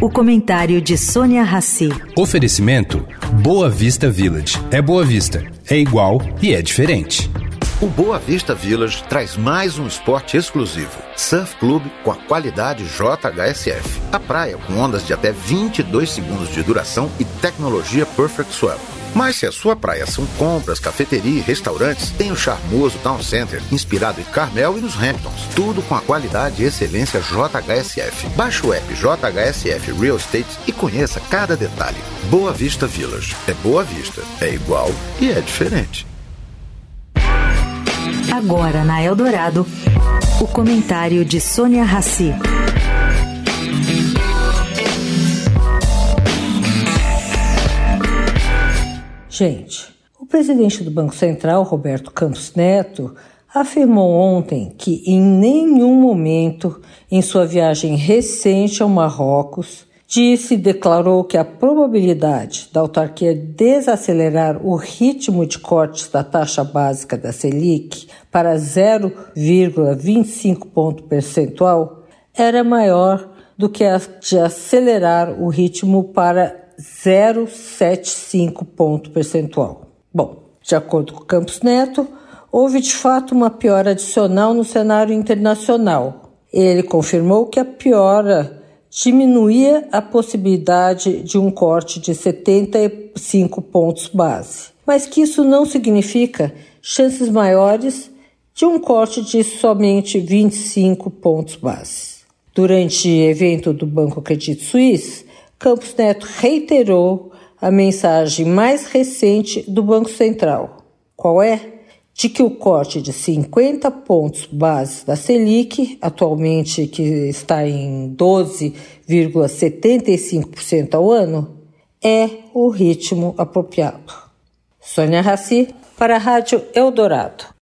O comentário de Sônia Rassi. Oferecimento Boa Vista Village. É Boa Vista, é igual e é diferente. O Boa Vista Village traz mais um esporte exclusivo. Surf Club com a qualidade JHSF. A praia com ondas de até 22 segundos de duração e tecnologia Perfect Swell. Mas se a sua praia são compras, cafeteria e restaurantes, tem o charmoso Town Center, inspirado em Carmel e nos Hamptons. Tudo com a qualidade e excelência JHSF. Baixe o app JHSF Real Estate e conheça cada detalhe. Boa Vista Village. É Boa Vista. É igual e é diferente. Agora na Eldorado, o comentário de Sônia Rassi. Gente, o presidente do Banco Central, Roberto Campos Neto, afirmou ontem que em nenhum momento em sua viagem recente ao Marrocos disse e declarou que a probabilidade da autarquia desacelerar o ritmo de cortes da taxa básica da Selic para 0,25 ponto percentual era maior do que a de acelerar o ritmo para 0,75 ponto percentual. Bom, de acordo com Campos Neto, houve de fato uma piora adicional no cenário internacional. Ele confirmou que a piora diminuía a possibilidade de um corte de 75 pontos base, mas que isso não significa chances maiores de um corte de somente 25 pontos base. Durante evento do Banco Credit Suisse, Campos Neto reiterou a mensagem mais recente do Banco Central. Qual é? De que o corte de 50 pontos base da Selic, atualmente que está em 12,75% ao ano, é o ritmo apropriado. Sônia Raci, para a Rádio Eldorado.